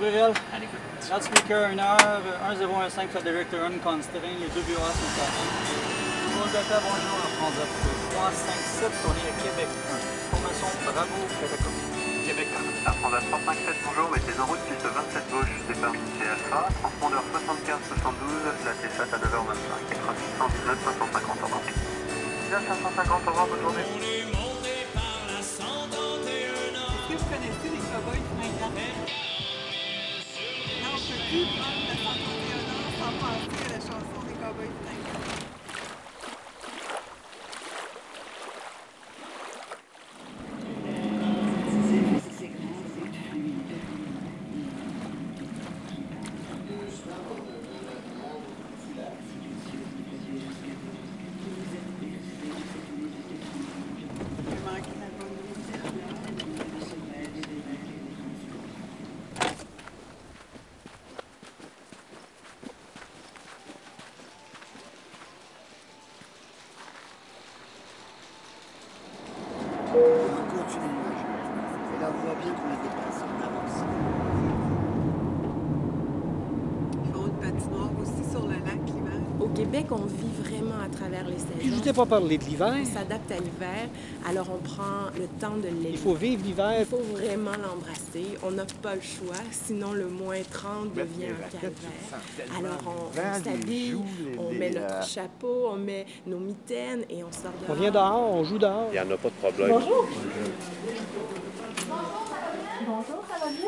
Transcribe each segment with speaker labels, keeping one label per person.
Speaker 1: Gabriel. Loudspeaker 1 heure, 1015 Frederick Turn, considering les deux bureaux sont passés. Bonjour, bonjour, François. 357, on est à Québec 1. Formation Bravo, Québec 1.
Speaker 2: Québec 1. Air France 357, bonjour, mettez en route piste 27 gauche, départ du Alpha, transpondeur 75-72, la T7 à 9h25, trafic 119 550 au revoir. 19 550 au revoir, bonne journée.
Speaker 3: Est-ce que vous connaissez les cowboys fringants? Ան դեսանտոյանը սապասերը շանսոնիկա բույթ ենք։
Speaker 4: On continue. Et là, on voit bien qu'on a dépassé, on avance.
Speaker 3: Ils font une patinoire aussi sur le lac l'hiver.
Speaker 5: Au Québec, on vit vraiment à travers les
Speaker 1: Puis je
Speaker 5: saisons.
Speaker 1: t'ai pas parlé de l'hiver.
Speaker 5: On s'adapte à l'hiver, alors on prend le temps de l'aimer.
Speaker 1: Il faut vivre l'hiver.
Speaker 5: Il faut vraiment l'embrasser. On n'a pas le choix, sinon le moins 30 devient un calvaire. Alors on, on s'habille, on met notre chapeau, on met nos mitaines et on sort
Speaker 1: On
Speaker 5: dehors.
Speaker 1: vient dehors, on joue dehors.
Speaker 6: Il n'y en a pas de problème.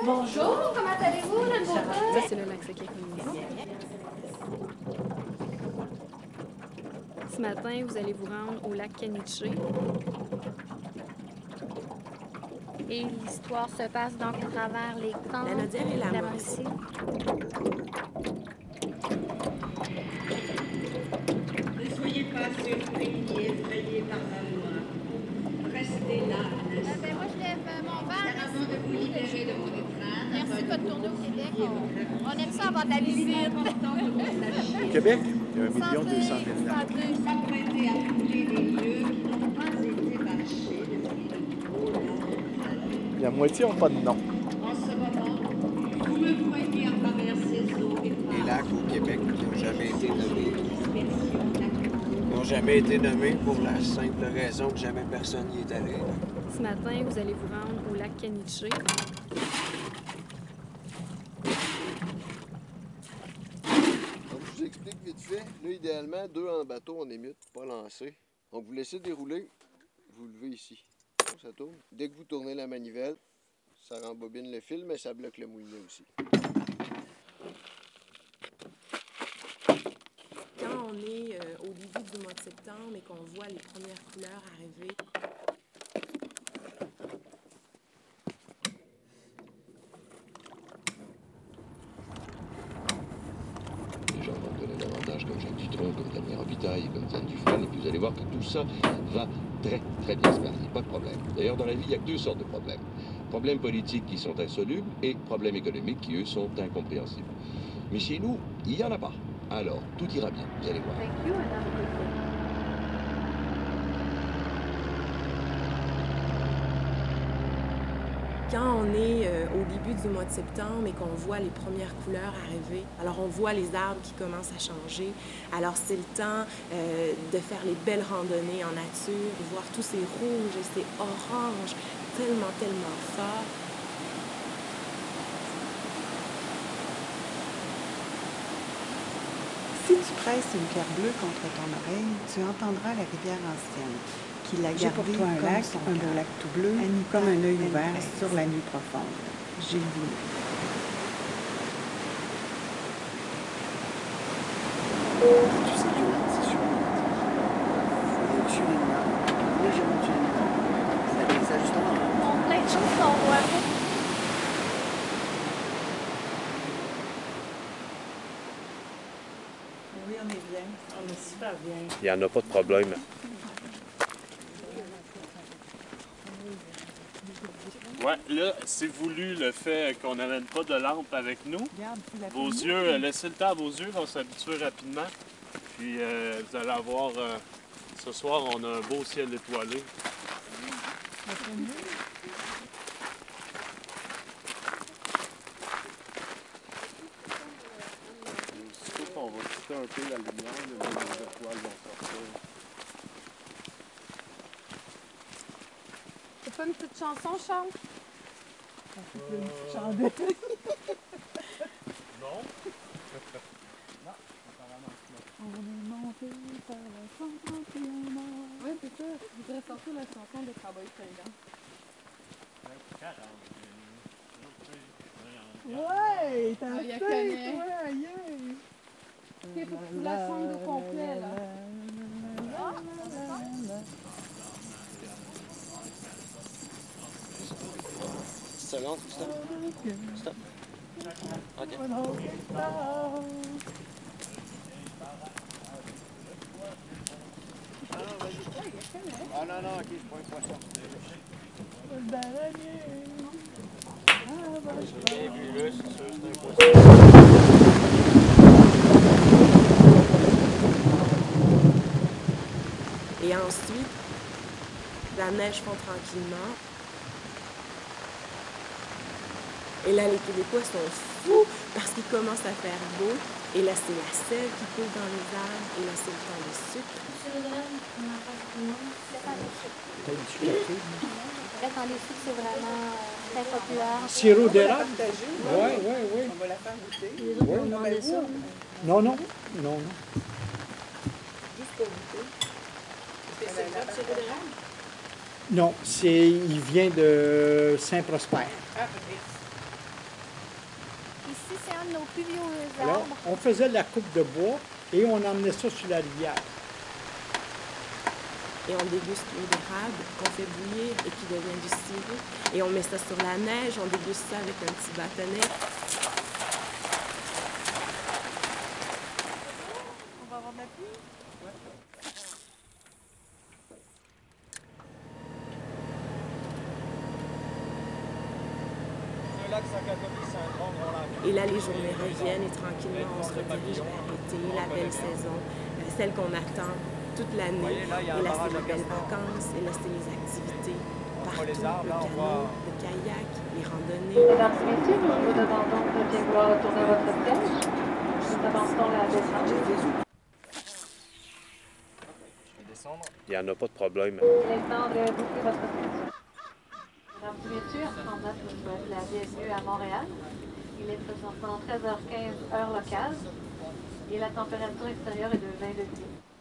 Speaker 7: Bonjour, comment allez-vous, le beau
Speaker 5: Ça, c'est le lac
Speaker 7: Ce matin, vous allez vous rendre au lac Caniche. Et l'histoire se passe donc à travers les camps.
Speaker 5: La et la
Speaker 7: la
Speaker 5: Mauricie.
Speaker 7: Mauricie.
Speaker 8: Ne soyez pas surpris ni effrayés par ma voix. Restez là un instant.
Speaker 7: ben, moi, je lève euh, mon verre.
Speaker 8: avant de vous libérer de étreinte,
Speaker 7: Merci de votre tournée au Québec. On, on aime ça avoir de la visite.
Speaker 8: sachiez
Speaker 6: Québec, il y a un
Speaker 7: Santé,
Speaker 6: million deux cent mille.
Speaker 7: santé.
Speaker 8: s'apprêter à fouler les lieux qui n'ont pas été marchés depuis de trop longues années.
Speaker 6: La moitié n'ont pas de nom.
Speaker 8: En ce moment, vous me voyez à travers ces eaux
Speaker 4: Les lacs au Québec n'ont jamais été nommés. n'ont jamais été nommés pour la simple raison que jamais personne n'y est allé.
Speaker 7: Ce matin, vous allez vous rendre au lac Caniche.
Speaker 9: Donc, je vous explique vite Là, idéalement, deux en bateau, on est mieux de pas lancer. Donc, vous laissez dérouler, vous levez ici. Ça tourne. Dès que vous tournez la manivelle, ça rembobine le fil, mais ça bloque le moulinet aussi.
Speaker 5: Quand on est euh, au début du mois de septembre et qu'on voit les premières couleurs arriver,
Speaker 10: Les gens vont donner davantage comme Jacques Dutronc, comme Damien Robitaille, comme Diane Dufresne, et puis vous allez que tout ça va très, très bien se passer. Pas de problème. D'ailleurs, dans la vie, il y a deux sortes de problèmes. Problèmes politiques qui sont insolubles et problèmes économiques qui, eux, sont incompréhensibles. Mais chez nous, il n'y en a pas. Alors, tout ira bien, vous allez voir.
Speaker 5: Quand on est euh, au début du mois de septembre et qu'on voit les premières couleurs arriver, alors on voit les arbres qui commencent à changer. Alors c'est le temps euh, de faire les belles randonnées en nature, de voir tous ces rouges et ces oranges tellement, tellement forts.
Speaker 3: Si tu presses une pierre bleue contre ton oreille, tu entendras la rivière ancienne, qui l'a
Speaker 11: J'ai pour
Speaker 3: gardé
Speaker 11: toi un
Speaker 3: comme
Speaker 11: lac,
Speaker 3: son
Speaker 11: un beau lac tout bleu,
Speaker 3: Anita
Speaker 11: comme un œil ouvert sur la nuit profonde. Gilles Boulay.
Speaker 4: Tu sais que c'est sur Faut aller au-dessus des nuages. Légèrement au-dessus des nuages. Ça a des ajustements.
Speaker 7: On plein de choses qu'on voit pas.
Speaker 3: Oui, on est bien. On est super bien.
Speaker 6: Il n'y en a pas de problème.
Speaker 12: Ouais, là, c'est voulu le fait qu'on n'amène pas de lampe avec nous.
Speaker 3: Regarde,
Speaker 12: vos yeux, euh, laissez le temps à vos yeux, vont s'habituer rapidement. Puis euh, vous allez avoir... Euh, ce soir, on a un beau ciel étoilé.
Speaker 3: On va
Speaker 6: quitter un peu la lumière, les étoiles vont.
Speaker 13: C'est pas une petite chanson, Charles?
Speaker 3: C'est une chandelle.
Speaker 12: Non?
Speaker 3: On est monté par la chanson
Speaker 13: Oui, c'est ça. Je voudrais sortir la chanson de Cowboy Fringant.
Speaker 3: Ouais, t'as
Speaker 13: Ah,
Speaker 3: fait, toi, aïe,
Speaker 13: que tu la chantes au complet, là. Ah,
Speaker 4: Seconde, stop. Stop. OK.
Speaker 6: Ah non, non, ok, c'est pas un poisson.
Speaker 1: J'ai bien vu là, c'est sûr, c'est un poisson.
Speaker 5: Et ensuite, la neige fond tranquillement. Et là, les Québécois sont fous parce qu'il commence à faire beau. Et là, c'est la sève qui coule dans les arbres. Et là, c'est le temps du sucre.
Speaker 7: Le temps des sucres, c'est vraiment très populaire.
Speaker 14: Sirop d'érable?
Speaker 3: Partagé,
Speaker 14: Oui, oui, oui.
Speaker 3: On va la faire goûter.
Speaker 7: Les
Speaker 14: Oui.
Speaker 7: ça.
Speaker 14: Non, non, non, non.
Speaker 3: Juste pour goûter.
Speaker 5: C'est le sirop d'érable?
Speaker 14: Non, il vient de Saint-Prosper.
Speaker 3: Ah, ok.
Speaker 7: Ici, c'est un de nos plus vieux
Speaker 14: Alors,
Speaker 7: arbres.
Speaker 14: on faisait la coupe de bois et on emmenait ça sur la rivière.
Speaker 5: Et on déguste l'eau d'érable qu'on fait bouillir et qui devient du sirop. Et on met ça sur la neige, on déguste ça avec un petit bâtonnet.
Speaker 3: On va avoir de la pluie?
Speaker 1: Un lac Sacatomis, c'est un.
Speaker 5: Et là, les journées reviennent et tranquillement, on se redirige vers l'été, la belle saison, celle qu'on attend toute l'année. Et là, c'est les belles vacances, et là, c'est les activités partout,
Speaker 1: les arbres,
Speaker 5: le canot,
Speaker 1: voit-
Speaker 5: le kayak, les randonnées.
Speaker 15: Mesdames et messieurs, nous vous demandons de bien vouloir retourner votre siège. Nous commençons la descente.
Speaker 1: Je vais descendre.
Speaker 6: Il n'y en a pas de problème.
Speaker 15: Il est temps de boucler votre ceinture. Mesdames et messieurs, en note, je vous souhaite la bienvenue à Montréal. Il est présentement 13h15 heure locale et la température extérieure est de 20 degrés.